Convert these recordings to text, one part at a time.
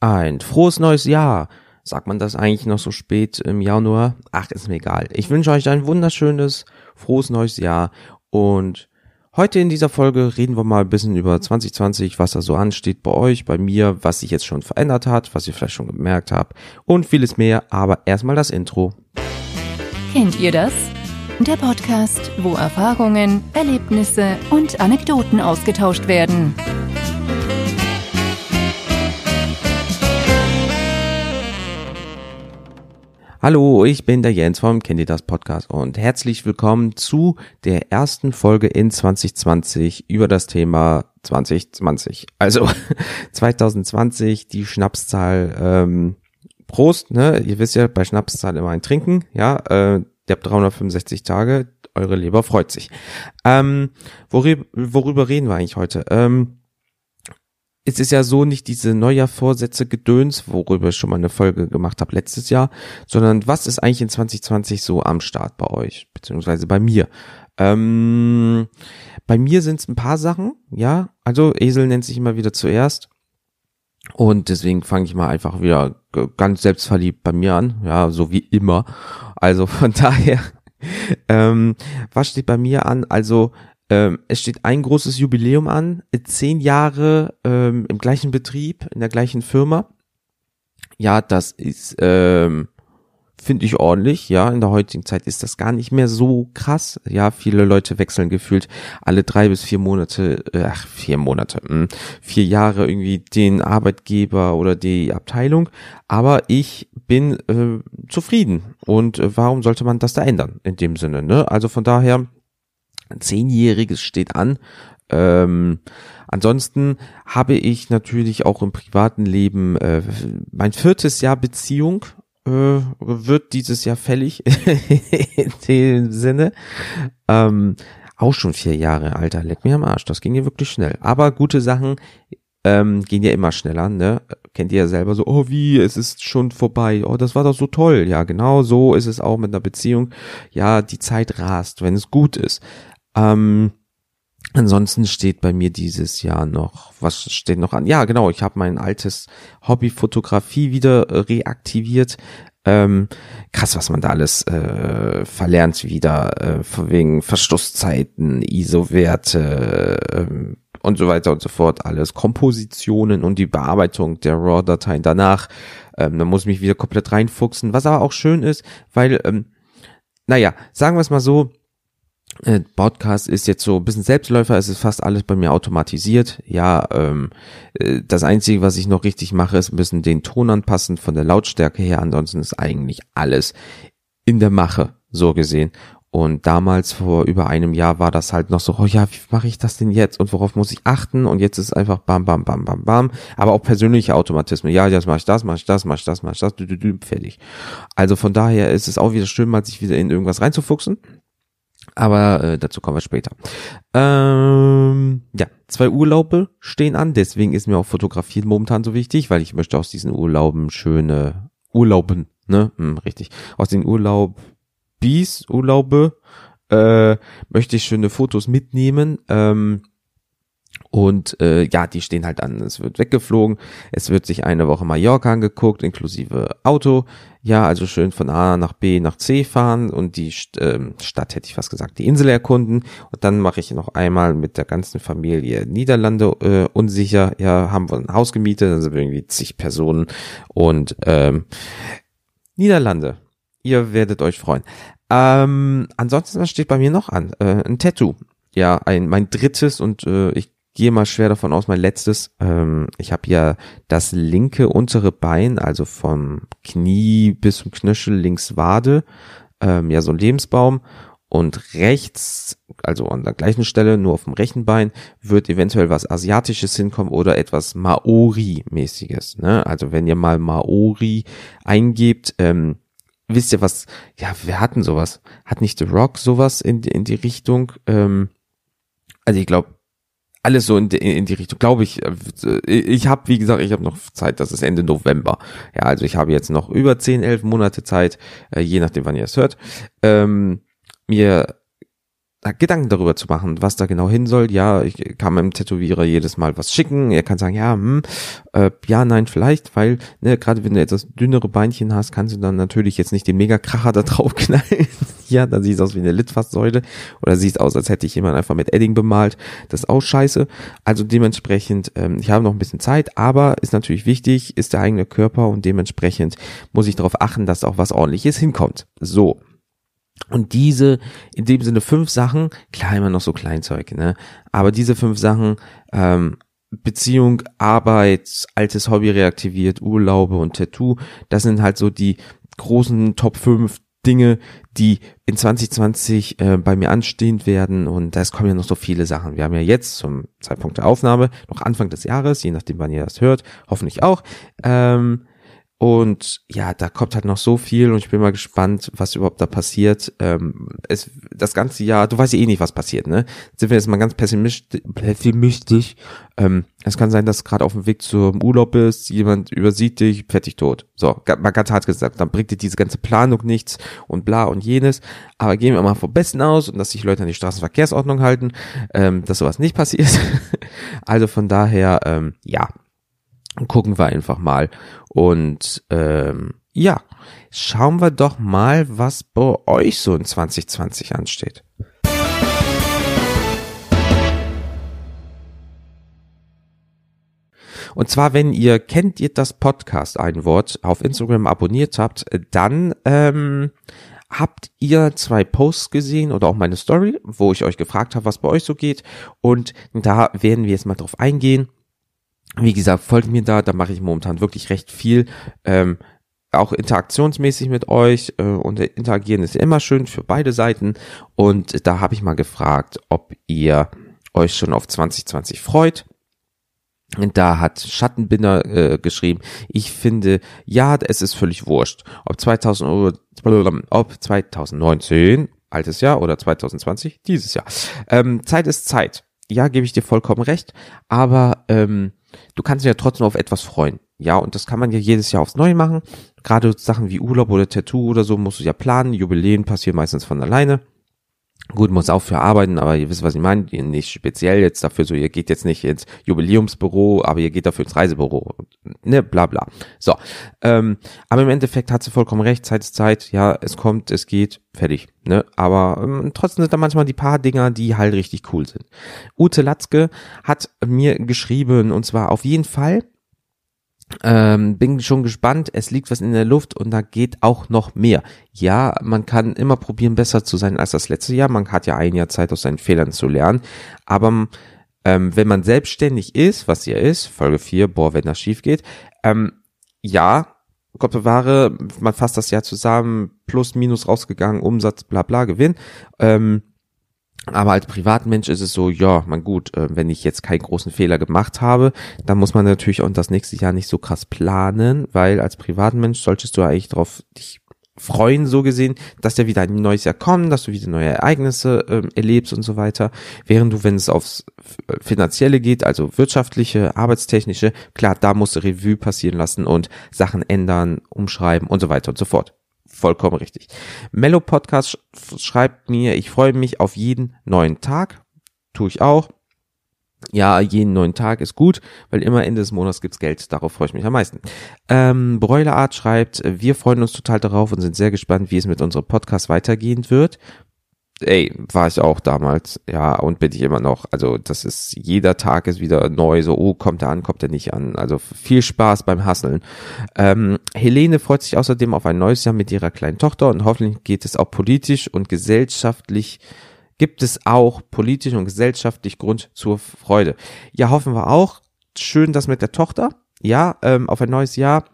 Ein frohes neues Jahr. Sagt man das eigentlich noch so spät im Januar? Ach, ist mir egal. Ich wünsche euch ein wunderschönes, frohes neues Jahr und heute in dieser Folge reden wir mal ein bisschen über 2020, was da so ansteht bei euch, bei mir, was sich jetzt schon verändert hat, was ihr vielleicht schon gemerkt habt und vieles mehr, aber erstmal das Intro. Kennt ihr das? Der Podcast, wo Erfahrungen, Erlebnisse und Anekdoten ausgetauscht werden. Hallo, ich bin der Jens vom Kennt ihr das Podcast und herzlich willkommen zu der ersten Folge in 2020 über das Thema 2020. Also 2020, die Schnapszahl, ähm, Prost, ne? Ihr wisst ja, bei Schnapszahl immer ein Trinken, ja, äh, ihr habt 365 Tage, eure Leber freut sich. Ähm, worüber, worüber reden wir eigentlich heute? Ähm, es ist ja so nicht diese Neujahrvorsätze Gedöns, worüber ich schon mal eine Folge gemacht habe letztes Jahr, sondern was ist eigentlich in 2020 so am Start bei euch, beziehungsweise bei mir? Ähm, bei mir sind es ein paar Sachen, ja. Also Esel nennt sich immer wieder zuerst. Und deswegen fange ich mal einfach wieder ganz selbstverliebt bei mir an, ja, so wie immer. Also von daher, ähm, was steht bei mir an? Also ähm, es steht ein großes Jubiläum an, zehn Jahre ähm, im gleichen Betrieb, in der gleichen Firma. Ja, das ist, ähm, finde ich ordentlich. Ja, in der heutigen Zeit ist das gar nicht mehr so krass. Ja, viele Leute wechseln gefühlt alle drei bis vier Monate, äh, ach, vier Monate, mh, hm, vier Jahre irgendwie den Arbeitgeber oder die Abteilung. Aber ich bin äh, zufrieden. Und äh, warum sollte man das da ändern in dem Sinne? Ne? Also von daher Zehnjähriges steht an. Ähm, ansonsten habe ich natürlich auch im privaten Leben äh, mein viertes Jahr Beziehung äh, wird dieses Jahr fällig in dem Sinne. Ähm, auch schon vier Jahre, Alter, leck mir am Arsch, das ging ja wirklich schnell. Aber gute Sachen ähm, gehen ja immer schneller, ne? Kennt ihr ja selber so, oh wie, es ist schon vorbei, oh, das war doch so toll. Ja, genau so ist es auch mit einer Beziehung. Ja, die Zeit rast, wenn es gut ist. Ähm, ansonsten steht bei mir dieses Jahr noch, was steht noch an? Ja, genau, ich habe mein altes Hobby Fotografie wieder äh, reaktiviert. Ähm, krass, was man da alles äh, verlernt wieder, äh, wegen Verschlusszeiten, ISO-Werte äh, und so weiter und so fort, alles Kompositionen und die Bearbeitung der RAW-Dateien danach. Ähm, da muss ich mich wieder komplett reinfuchsen, was aber auch schön ist, weil, ähm, naja, sagen wir es mal so, Podcast ist jetzt so ein bisschen Selbstläufer, es ist fast alles bei mir automatisiert. Ja, ähm, äh, das Einzige, was ich noch richtig mache, ist ein bisschen den Ton anpassen von der Lautstärke her. Ansonsten ist eigentlich alles in der Mache, so gesehen. Und damals vor über einem Jahr war das halt noch so, oh ja, wie mache ich das denn jetzt und worauf muss ich achten? Und jetzt ist einfach bam, bam, bam, bam, bam. Aber auch persönliche Automatismen. Ja, jetzt mache ich das, mache ich das, mache ich das, mache ich das, dü, dü, dü, fertig. Also von daher ist es auch wieder schön, mal sich wieder in irgendwas reinzufuchsen. Aber äh, dazu kommen wir später. Ähm, ja, zwei Urlaube stehen an, deswegen ist mir auch Fotografieren momentan so wichtig, weil ich möchte aus diesen Urlauben schöne Urlauben, ne, hm, richtig, aus den Urlaub Bies, Urlaube, äh, möchte ich schöne Fotos mitnehmen. Ähm, und äh, ja, die stehen halt an. Es wird weggeflogen. Es wird sich eine Woche Mallorca angeguckt, inklusive Auto. Ja, also schön von A nach B nach C fahren und die ähm, Stadt, hätte ich fast gesagt, die Insel erkunden. Und dann mache ich noch einmal mit der ganzen Familie Niederlande äh, unsicher. Ja, haben wir ein Haus gemietet, dann sind wir irgendwie zig Personen. Und ähm, Niederlande, ihr werdet euch freuen. Ähm, ansonsten, was steht bei mir noch an? Äh, ein Tattoo. Ja, ein mein drittes und äh, ich gehe mal schwer davon aus, mein letztes. Ähm, ich habe ja das linke untere Bein, also vom Knie bis zum Knöchel links Wade, ähm, ja so ein Lebensbaum. Und rechts, also an der gleichen Stelle, nur auf dem rechten Bein, wird eventuell was Asiatisches hinkommen oder etwas Maori-mäßiges. Ne? Also wenn ihr mal Maori eingebt, ähm, wisst ihr was, ja, wir hatten sowas. Hat nicht The Rock sowas in, in die Richtung? Ähm, also ich glaube, alles so in die, in die Richtung, glaube ich. Äh, ich habe, wie gesagt, ich habe noch Zeit, das ist Ende November. Ja, also ich habe jetzt noch über 10, 11 Monate Zeit, äh, je nachdem, wann ihr es hört, ähm, mir Gedanken darüber zu machen, was da genau hin soll. Ja, ich kann meinem Tätowierer jedes Mal was schicken. Er kann sagen, ja, hm, äh, ja, nein, vielleicht, weil, ne, gerade wenn du etwas dünnere Beinchen hast, kannst du dann natürlich jetzt nicht den Mega-Kracher da drauf knallen. ja, dann sieht es aus wie eine Litfaßsäule oder sieht aus, als hätte ich jemand einfach mit Edding bemalt. Das ist auch scheiße. Also dementsprechend, ähm, ich habe noch ein bisschen Zeit, aber ist natürlich wichtig, ist der eigene Körper und dementsprechend muss ich darauf achten, dass auch was ordentliches hinkommt. So. Und diese, in dem Sinne fünf Sachen, klar immer noch so Kleinzeug, ne? Aber diese fünf Sachen, ähm, Beziehung, Arbeit, altes Hobby reaktiviert, Urlaube und Tattoo, das sind halt so die großen Top 5 Dinge, die in 2020 äh, bei mir anstehend werden und da kommen ja noch so viele Sachen. Wir haben ja jetzt zum Zeitpunkt der Aufnahme noch Anfang des Jahres, je nachdem wann ihr das hört, hoffentlich auch, ähm, und ja, da kommt halt noch so viel und ich bin mal gespannt, was überhaupt da passiert. Ähm, es, das ganze Jahr, du weißt ja eh nicht, was passiert, ne? Sind wir jetzt mal ganz pessimistisch. pessimistisch. Ähm, es kann sein, dass gerade auf dem Weg zum Urlaub bist, jemand übersieht dich, fertig tot. So, mal ganz hart gesagt, dann bringt dir diese ganze Planung nichts und bla und jenes. Aber gehen wir mal vom Besten aus und dass sich Leute an die Straßenverkehrsordnung halten, ähm, dass sowas nicht passiert. also von daher, ähm, ja, gucken wir einfach mal. Und ähm, ja, schauen wir doch mal, was bei euch so in 2020 ansteht. Und zwar, wenn ihr kennt ihr das Podcast ein Wort auf Instagram abonniert habt, dann ähm, habt ihr zwei Posts gesehen oder auch meine Story, wo ich euch gefragt habe, was bei euch so geht. Und da werden wir jetzt mal drauf eingehen. Wie gesagt, folgt mir da, da mache ich momentan wirklich recht viel. Ähm, auch interaktionsmäßig mit euch äh, und interagieren ist immer schön für beide Seiten. Und da habe ich mal gefragt, ob ihr euch schon auf 2020 freut. Und da hat Schattenbinder äh, geschrieben, ich finde, ja, es ist völlig wurscht, ob 2000, ob 2019, altes Jahr, oder 2020, dieses Jahr. Ähm, Zeit ist Zeit. Ja, gebe ich dir vollkommen recht, aber ähm, du kannst dich ja trotzdem auf etwas freuen. Ja, und das kann man ja jedes Jahr aufs Neue machen. Gerade Sachen wie Urlaub oder Tattoo oder so musst du ja planen. Jubiläen passieren meistens von alleine. Gut, muss auch für arbeiten, aber ihr wisst, was ich meine. Nicht speziell jetzt dafür so, ihr geht jetzt nicht ins Jubiläumsbüro, aber ihr geht dafür ins Reisebüro. Ne, bla bla. So. Ähm, aber im Endeffekt hat sie vollkommen recht, Zeit ist Zeit, ja, es kommt, es geht, fertig. Ne? Aber ähm, trotzdem sind da manchmal die paar Dinger, die halt richtig cool sind. Ute Latzke hat mir geschrieben, und zwar auf jeden Fall ähm, bin schon gespannt, es liegt was in der Luft und da geht auch noch mehr. Ja, man kann immer probieren, besser zu sein als das letzte Jahr. Man hat ja ein Jahr Zeit, aus seinen Fehlern zu lernen. Aber ähm, wenn man selbstständig ist, was ihr ist, Folge 4, boah, wenn das schief geht, ähm, ja, Gott bewahre, man fasst das Jahr zusammen, plus, minus rausgegangen, Umsatz, bla bla, Gewinn. Ähm, aber als Privatmensch ist es so, ja, man gut, äh, wenn ich jetzt keinen großen Fehler gemacht habe, dann muss man natürlich auch das nächste Jahr nicht so krass planen, weil als Privatmensch solltest du eigentlich darauf dich freuen, so gesehen, dass ja wieder ein neues Jahr kommt, dass du wieder neue Ereignisse äh, erlebst und so weiter. Während du, wenn es aufs Finanzielle geht, also wirtschaftliche, arbeitstechnische, klar, da musst du Revue passieren lassen und Sachen ändern, umschreiben und so weiter und so fort vollkommen richtig. Mellow Podcast schreibt mir, ich freue mich auf jeden neuen Tag. Tue ich auch. Ja, jeden neuen Tag ist gut, weil immer Ende des Monats gibt's Geld. Darauf freue ich mich am meisten. Ähm, Bräulerart schreibt, wir freuen uns total darauf und sind sehr gespannt, wie es mit unserem Podcast weitergehen wird ey, war ich auch damals, ja, und bin ich immer noch. Also das ist, jeder Tag ist wieder neu, so, oh, kommt er an, kommt er nicht an. Also viel Spaß beim Hasseln. Ähm, Helene freut sich außerdem auf ein neues Jahr mit ihrer kleinen Tochter und hoffentlich geht es auch politisch und gesellschaftlich, gibt es auch politisch und gesellschaftlich Grund zur Freude. Ja, hoffen wir auch. Schön das mit der Tochter. Ja, ähm, auf ein neues Jahr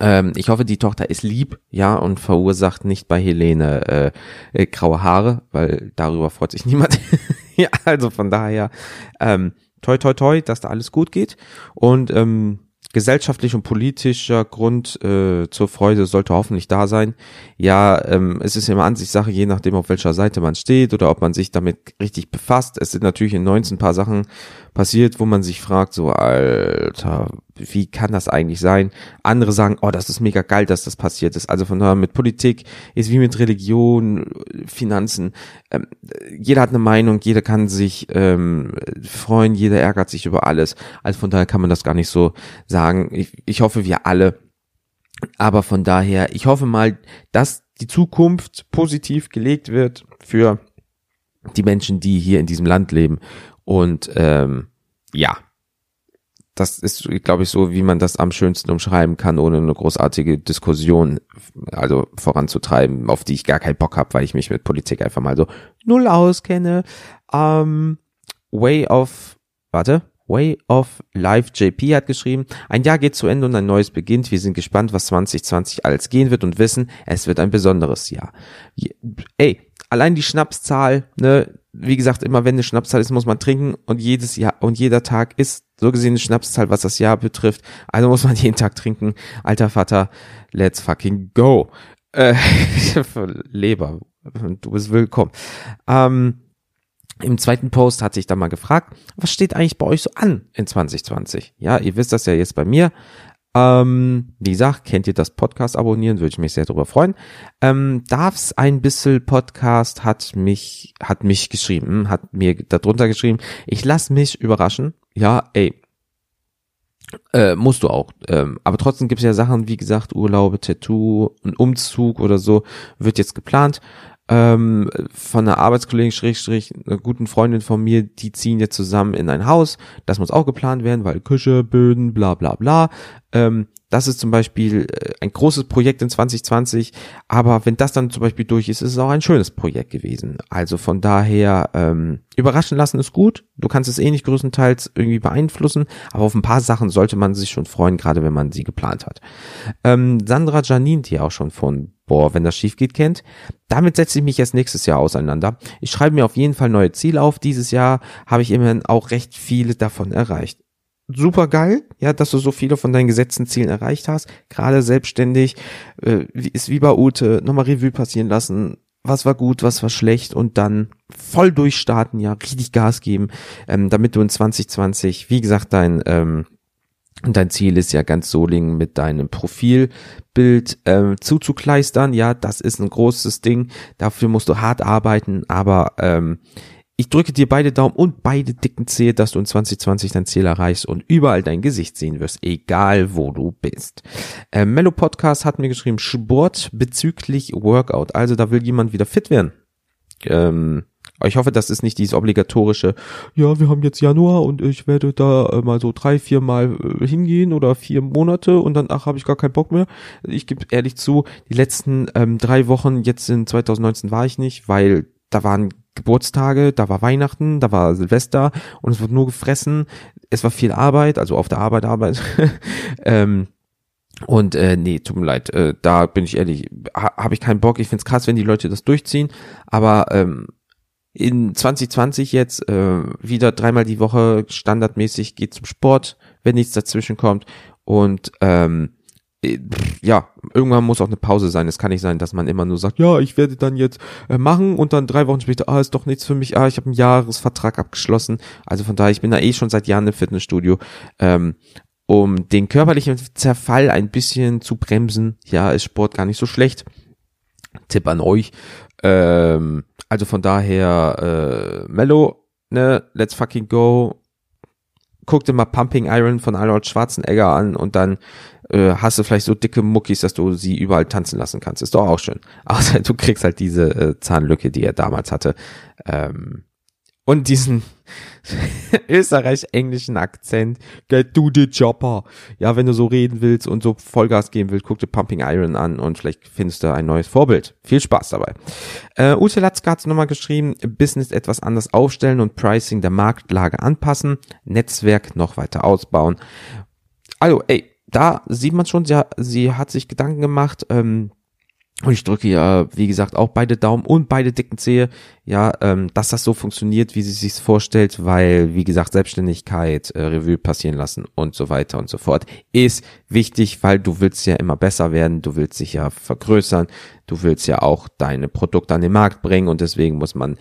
ähm, ich hoffe, die Tochter ist lieb, ja, und verursacht nicht bei Helene äh, äh, graue Haare, weil darüber freut sich niemand. ja, also von daher, ähm, toi toi toi, dass da alles gut geht. Und ähm, gesellschaftlich und politischer Grund äh, zur Freude sollte hoffentlich da sein. Ja, ähm, es ist immer Ansichtssache, je nachdem, auf welcher Seite man steht oder ob man sich damit richtig befasst. Es sind natürlich in 19 paar Sachen passiert, wo man sich fragt, so, Alter, wie kann das eigentlich sein? Andere sagen, oh, das ist mega geil, dass das passiert ist. Also von daher mit Politik ist wie mit Religion, Finanzen. Ähm, jeder hat eine Meinung, jeder kann sich ähm, freuen, jeder ärgert sich über alles. Also von daher kann man das gar nicht so. Ich, ich hoffe, wir alle. Aber von daher, ich hoffe mal, dass die Zukunft positiv gelegt wird für die Menschen, die hier in diesem Land leben. Und ähm, ja, das ist, glaube ich, so, wie man das am schönsten umschreiben kann, ohne eine großartige Diskussion also voranzutreiben, auf die ich gar keinen Bock habe, weil ich mich mit Politik einfach mal so null auskenne. Ähm, Way of, warte, Way of Life JP hat geschrieben, ein Jahr geht zu Ende und ein neues beginnt. Wir sind gespannt, was 2020 alles gehen wird und wissen, es wird ein besonderes Jahr. Ey, allein die Schnapszahl, ne, wie gesagt, immer wenn eine Schnapszahl ist, muss man trinken und jedes Jahr und jeder Tag ist so gesehen eine Schnapszahl, was das Jahr betrifft. Also muss man jeden Tag trinken. Alter Vater, let's fucking go. Äh, Leber, du bist willkommen. Ähm, im zweiten Post hatte ich dann mal gefragt, was steht eigentlich bei euch so an in 2020? Ja, ihr wisst das ja jetzt bei mir. Ähm, wie gesagt, kennt ihr das Podcast abonnieren, würde ich mich sehr darüber freuen. Ähm, Darf's ein bisschen Podcast hat mich, hat mich geschrieben, hat mir darunter geschrieben, ich lass mich überraschen. Ja, ey, äh, musst du auch. Ähm, aber trotzdem gibt es ja Sachen, wie gesagt, Urlaube, Tattoo, ein Umzug oder so, wird jetzt geplant ähm, von einer Arbeitskollegin, Schrägstrich, einer guten Freundin von mir, die ziehen jetzt zusammen in ein Haus. Das muss auch geplant werden, weil Küche, Böden, bla bla bla. Ähm, das ist zum Beispiel äh, ein großes Projekt in 2020, aber wenn das dann zum Beispiel durch ist, ist es auch ein schönes Projekt gewesen. Also von daher, ähm, überraschen lassen ist gut. Du kannst es eh nicht größtenteils irgendwie beeinflussen, aber auf ein paar Sachen sollte man sich schon freuen, gerade wenn man sie geplant hat. Ähm, Sandra Janin, die auch schon von Boah, wenn das schief geht, kennt. Damit setze ich mich jetzt nächstes Jahr auseinander. Ich schreibe mir auf jeden Fall neue Ziele auf. Dieses Jahr habe ich immerhin auch recht viele davon erreicht super geil, ja, dass du so viele von deinen gesetzten Zielen erreicht hast. Gerade selbstständig, äh, ist wie bei Ute, nochmal Revue passieren lassen. Was war gut, was war schlecht und dann voll durchstarten, ja, richtig Gas geben, ähm, damit du in 2020, wie gesagt, dein ähm, dein Ziel ist ja ganz Solingen mit deinem Profilbild ähm, zuzukleistern. Ja, das ist ein großes Ding. Dafür musst du hart arbeiten, aber ähm, ich drücke dir beide Daumen und beide dicken Zehe, dass du in 2020 dein Ziel erreichst und überall dein Gesicht sehen wirst, egal wo du bist. Äh, Mello Podcast hat mir geschrieben, Sport bezüglich Workout. Also da will jemand wieder fit werden. Ähm, ich hoffe, das ist nicht dieses obligatorische, ja, wir haben jetzt Januar und ich werde da äh, mal so drei, vier Mal äh, hingehen oder vier Monate und dann, ach, habe ich gar keinen Bock mehr. Ich gebe ehrlich zu, die letzten ähm, drei Wochen jetzt in 2019 war ich nicht, weil da waren Geburtstage, da war Weihnachten, da war Silvester und es wird nur gefressen. Es war viel Arbeit, also auf der Arbeit Arbeit. ähm, und äh, nee, tut mir leid, äh, da bin ich ehrlich, ha, habe ich keinen Bock. Ich find's krass, wenn die Leute das durchziehen, aber ähm, in 2020 jetzt äh, wieder dreimal die Woche standardmäßig geht zum Sport, wenn nichts dazwischen kommt und ähm, äh, ja, irgendwann muss auch eine Pause sein. Es kann nicht sein, dass man immer nur sagt, ja, ich werde dann jetzt äh, machen und dann drei Wochen später, ah, ist doch nichts für mich, ah, ich habe einen Jahresvertrag abgeschlossen. Also von daher, ich bin da eh schon seit Jahren im Fitnessstudio. Ähm, um den körperlichen Zerfall ein bisschen zu bremsen, ja, ist Sport gar nicht so schlecht. Tipp an euch. Ähm, also von daher, äh, Mello, ne, let's fucking go. Guck dir mal Pumping Iron von Arnold Schwarzenegger an und dann äh, hast du vielleicht so dicke Muckis, dass du sie überall tanzen lassen kannst. Ist doch auch schön. Außer du kriegst halt diese äh, Zahnlücke, die er damals hatte. Ähm, und diesen österreich-englischen Akzent. Get to the chopper. Ja, wenn du so reden willst und so Vollgas geben willst, guck dir Pumping Iron an und vielleicht findest du ein neues Vorbild. Viel Spaß dabei. Äh, Ute Latzke hat nochmal geschrieben, Business etwas anders aufstellen und Pricing der Marktlage anpassen, Netzwerk noch weiter ausbauen. Also, ey, da sieht man schon, sie, sie hat sich Gedanken gemacht, ähm, Und ich drücke ja, wie gesagt, auch beide Daumen und beide dicken Zehe, ja, ähm, dass das so funktioniert, wie sie sich vorstellt, weil, wie gesagt, Selbstständigkeit, äh, Revue passieren lassen und so weiter und so fort, ist wichtig, weil du willst ja immer besser werden, du willst dich ja vergrößern, du willst ja auch deine Produkte an den Markt bringen und deswegen muss man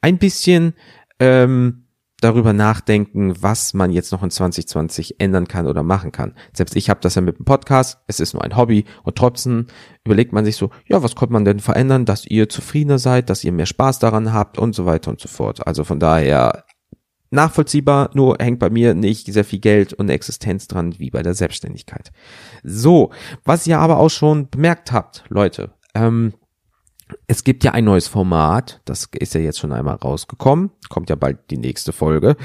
ein bisschen ähm, darüber nachdenken, was man jetzt noch in 2020 ändern kann oder machen kann. Selbst ich habe das ja mit dem Podcast, es ist nur ein Hobby und trotzdem überlegt man sich so, ja, was könnte man denn verändern, dass ihr zufriedener seid, dass ihr mehr Spaß daran habt und so weiter und so fort. Also von daher nachvollziehbar, nur hängt bei mir nicht sehr viel Geld und Existenz dran wie bei der Selbstständigkeit. So, was ihr aber auch schon bemerkt habt, Leute, ähm, es gibt ja ein neues Format, das ist ja jetzt schon einmal rausgekommen, kommt ja bald die nächste Folge.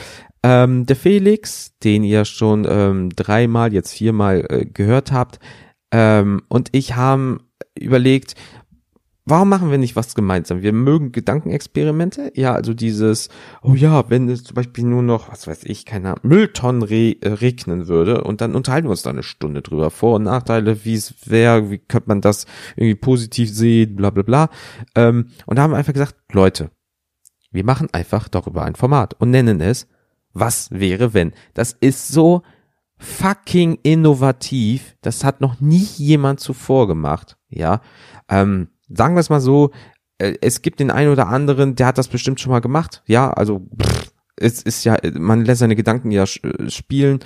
Ähm, der Felix, den ihr schon ähm, dreimal, jetzt viermal äh, gehört habt, ähm, und ich haben überlegt, warum machen wir nicht was gemeinsam? Wir mögen Gedankenexperimente. Ja, also dieses, oh ja, wenn es zum Beispiel nur noch, was weiß ich, keine Ahnung, Mülltonnen re äh, regnen würde und dann unterhalten wir uns da eine Stunde drüber. Vor- und Nachteile, wie es wäre, wie könnte man das irgendwie positiv sehen, bla bla bla. Ähm, und da haben wir einfach gesagt, Leute, wir machen einfach darüber ein Format und nennen es, was wäre wenn? Das ist so fucking innovativ. Das hat noch nie jemand zuvor gemacht. Ja, ähm, sagen wir es mal so, äh, es gibt den einen oder anderen, der hat das bestimmt schon mal gemacht. Ja, also pff, es ist ja, man lässt seine Gedanken ja äh, spielen.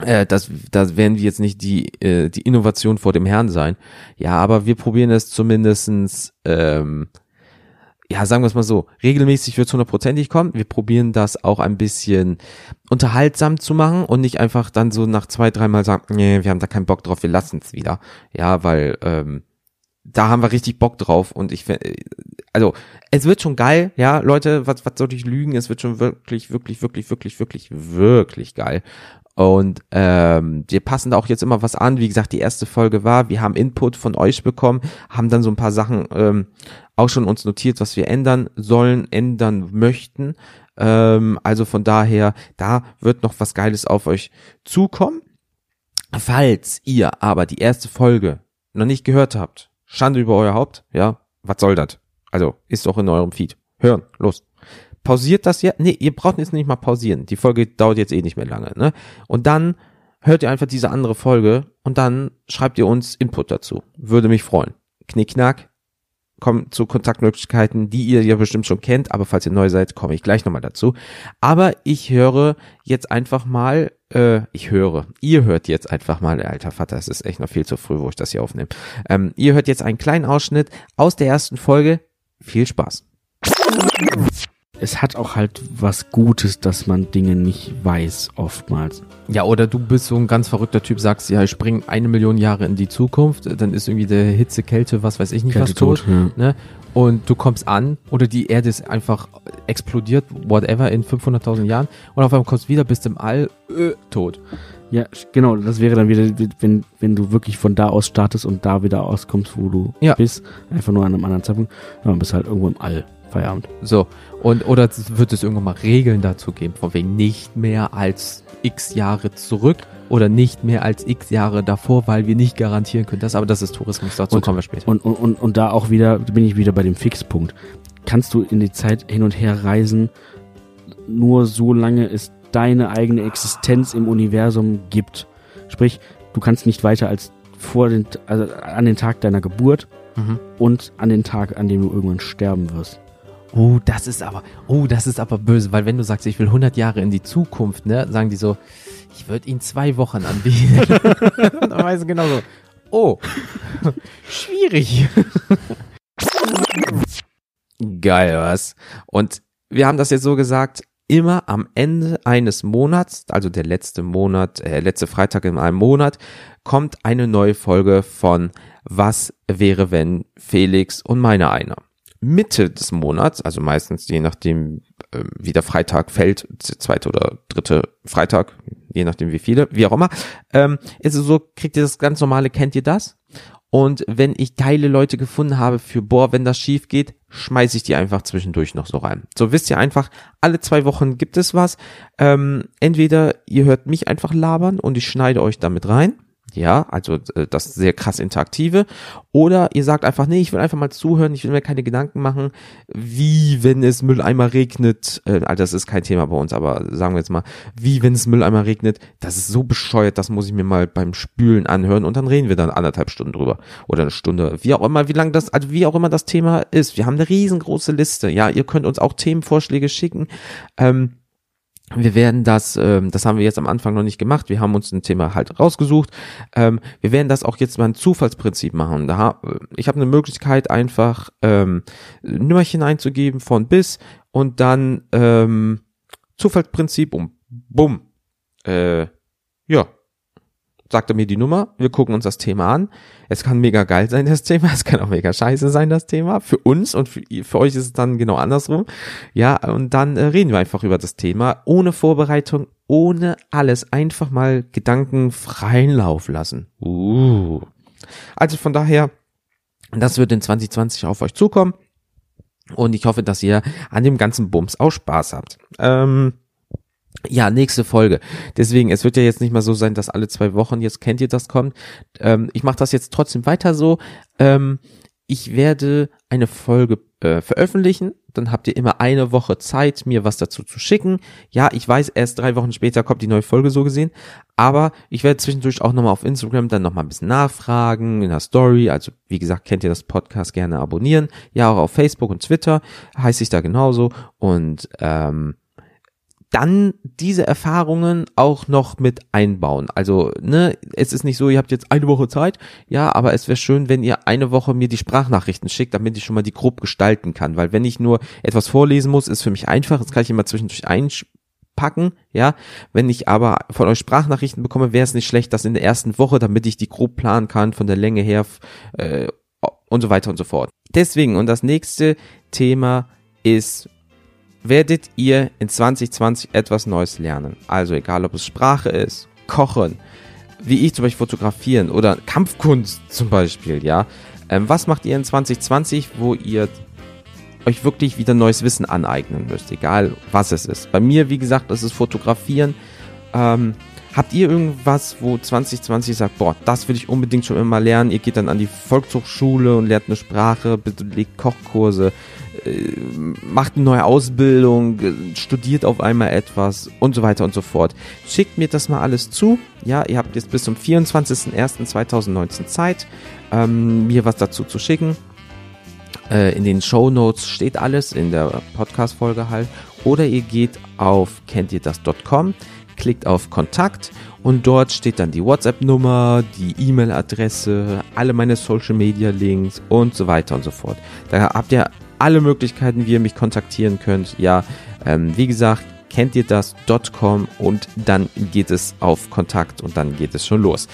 Äh, das, das werden wir jetzt nicht die, äh, die Innovation vor dem Herrn sein. Ja, aber wir probieren es zumindestens, ähm, ja, sagen wir es mal so, regelmäßig wird es hundertprozentig kommen. Wir probieren das auch ein bisschen unterhaltsam zu machen und nicht einfach dann so nach zwei, dreimal sagen, nee, wir haben da keinen Bock drauf, wir lassen es wieder. Ja, weil ähm, da haben wir richtig Bock drauf und ich also es wird schon geil, ja, Leute, was was soll ich lügen, es wird schon wirklich wirklich wirklich wirklich wirklich wirklich geil. Und ähm, wir passen da auch jetzt immer was an. Wie gesagt, die erste Folge war, wir haben Input von euch bekommen, haben dann so ein paar Sachen ähm, auch schon uns notiert, was wir ändern sollen, ändern möchten. Ähm, also von daher, da wird noch was Geiles auf euch zukommen. Falls ihr aber die erste Folge noch nicht gehört habt, Schande über euer Haupt, ja, was soll das? Also, ist doch in eurem Feed. Hören, los. Pausiert das ja? Nee, ihr braucht jetzt nicht mal pausieren. Die Folge dauert jetzt eh nicht mehr lange, ne? Und dann hört ihr einfach diese andere Folge und dann schreibt ihr uns Input dazu. Würde mich freuen. Knickknack, kommt zu Kontaktmöglichkeiten, die ihr ja bestimmt schon kennt, aber falls ihr neu seid, komme ich gleich nochmal dazu. Aber ich höre jetzt einfach mal, äh, ich höre, ihr hört jetzt einfach mal, alter Vater, es ist echt noch viel zu früh, wo ich das hier aufnehme. Ähm, ihr hört jetzt einen kleinen Ausschnitt aus der ersten Folge. Viel Spaß es hat auch halt was Gutes, dass man Dinge nicht weiß, oftmals. Ja, oder du bist so ein ganz verrückter Typ, sagst, ja, ich spring eine Million Jahre in die Zukunft, dann ist irgendwie der Hitze, Kälte, was weiß ich nicht, Kälte was tot. tot ja. ne? Und du kommst an oder die Erde ist einfach explodiert, whatever, in 500.000 Jahren und auf einmal kommst du wieder, bist im All, äh, tot. Ja, genau, das wäre dann wieder, wenn, wenn du wirklich von da aus startest und da wieder auskommst, wo du ja. bist, einfach nur an einem anderen Zeitpunkt, dann bist du halt irgendwo im All. Feierabend. So, und oder wird es irgendwann mal Regeln dazu geben, von wegen nicht mehr als x Jahre zurück oder nicht mehr als x Jahre davor, weil wir nicht garantieren können. Das, aber das ist Tourismus, dazu und, kommen wir später. Und, und, und, und da auch wieder, bin ich wieder bei dem Fixpunkt. Kannst du in die Zeit hin und her reisen, nur so lange es deine eigene Existenz im Universum gibt. Sprich, du kannst nicht weiter als vor den, also an den Tag deiner Geburt mhm. und an den Tag, an dem du irgendwann sterben wirst. Oh, das ist aber, oh, das ist aber böse, weil wenn du sagst, ich will 100 Jahre in die Zukunft, ne, sagen die so, ich würde ihn zwei Wochen anbieten. Dann weißt du genau so, oh, schwierig. Geil, was? Und wir haben das jetzt so gesagt, immer am Ende eines Monats, also der letzte Monat, äh, letzte Freitag in einem Monat, kommt eine neue Folge von Was wäre, wenn Felix und meine einer. Mitte des Monats, also meistens je nachdem, äh, wie der Freitag fällt, zweite oder dritte Freitag, je nachdem wie viele, wie auch immer, ähm, ist es so, kriegt ihr das ganz normale, kennt ihr das? Und wenn ich geile Leute gefunden habe für, boah, wenn das schief geht, schmeiße ich die einfach zwischendurch noch so rein. So wisst ihr einfach, alle zwei Wochen gibt es was. Ähm, entweder ihr hört mich einfach labern und ich schneide euch damit rein, Ja, also äh, das sehr krass interaktive. Oder ihr sagt einfach, nee, ich will einfach mal zuhören, ich will mir keine Gedanken machen, wie wenn es Mülleimer regnet. Äh, also das ist kein Thema bei uns, aber sagen wir jetzt mal, wie wenn es Mülleimer regnet. Das ist so bescheuert, das muss ich mir mal beim Spülen anhören und dann reden wir dann anderthalb Stunden drüber. Oder eine Stunde, wie auch immer, wie lang das, also wie auch immer das Thema ist. Wir haben eine riesengroße Liste. Ja, ihr könnt uns auch Themenvorschläge schicken. Ähm, wir werden das, ähm, das haben wir jetzt am Anfang noch nicht gemacht. Wir haben uns ein Thema halt rausgesucht. Ähm, wir werden das auch jetzt mal ein Zufallsprinzip machen. Da, ich habe eine Möglichkeit, einfach ähm, Nummerchen einzugeben von bis und dann ähm, Zufallsprinzip und bumm. Äh, ja, sagt er mir die Nummer, wir gucken uns das Thema an. Es kann mega geil sein, das Thema, es kann auch mega scheiße sein, das Thema. Für uns und für, für euch ist es dann genau andersrum. Ja, und dann äh, reden wir einfach über das Thema, ohne Vorbereitung, ohne alles, einfach mal Gedanken freien Lauf lassen. Uh. Also von daher, das wird in 2020 auf euch zukommen. Und ich hoffe, dass ihr an dem ganzen Bums auch Spaß habt. Ähm, ja, nächste Folge. Deswegen, es wird ja jetzt nicht mal so sein, dass alle zwei Wochen, jetzt kennt ihr das kommt. Ähm, ich mache das jetzt trotzdem weiter so. Ähm, ich werde eine Folge äh, veröffentlichen, dann habt ihr immer eine Woche Zeit, mir was dazu zu schicken. Ja, ich weiß, erst drei Wochen später kommt die neue Folge so gesehen, aber ich werde zwischendurch auch nochmal auf Instagram dann nochmal ein bisschen nachfragen in der Story. Also wie gesagt, kennt ihr das Podcast gerne abonnieren. Ja, auch auf Facebook und Twitter heiße ich da genauso und ähm, dann diese Erfahrungen auch noch mit einbauen. Also, ne, es ist nicht so, ihr habt jetzt eine Woche Zeit, ja, aber es wäre schön, wenn ihr eine Woche mir die Sprachnachrichten schickt, damit ich schon mal die grob gestalten kann, weil wenn ich nur etwas vorlesen muss, ist für mich einfach, das kann ich immer zwischendurch einpacken, ja. Wenn ich aber von euch Sprachnachrichten bekomme, wäre es nicht schlecht, das in der ersten Woche, damit ich die grob planen kann, von der Länge her äh, und so weiter und so fort. Deswegen, und das nächste Thema ist werdet ihr in 2020 etwas Neues lernen. Also egal, ob es Sprache ist, Kochen, wie ich zum Beispiel fotografieren oder Kampfkunst zum Beispiel, ja. Ähm, was macht ihr in 2020, wo ihr euch wirklich wieder neues Wissen aneignen müsst, egal was es ist. Bei mir, wie gesagt, das ist Fotografieren. Ähm, habt ihr irgendwas, wo 2020 sagt, boah, das will ich unbedingt schon immer lernen? Ihr geht dann an die Volkshochschule und lernt eine Sprache, belegt Kochkurse, äh, macht eine neue Ausbildung, studiert auf einmal etwas und so weiter und so fort. Schickt mir das mal alles zu. Ja, ihr habt jetzt bis zum 24.01.2019 Zeit, ähm, mir was dazu zu schicken. Äh, in den Show Notes steht alles, in der Podcast-Folge halt. Oder ihr geht auf kennt ihr das.com, klickt auf Kontakt und dort steht dann die WhatsApp-Nummer, die E-Mail-Adresse, alle meine Social-Media-Links und so weiter und so fort. Da habt ihr alle Möglichkeiten, wie ihr mich kontaktieren könnt. Ja, ähm, wie gesagt, kennt ihr das.com und dann geht es auf Kontakt und dann geht es schon los.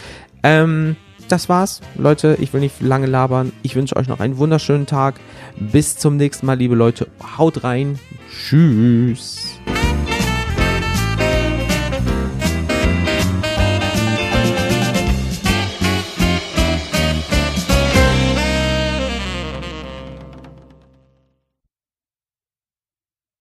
Ähm, das war's, Leute. Ich will nicht lange labern. Ich wünsche euch noch einen wunderschönen Tag. Bis zum nächsten Mal, liebe Leute. Haut rein. Tschüss.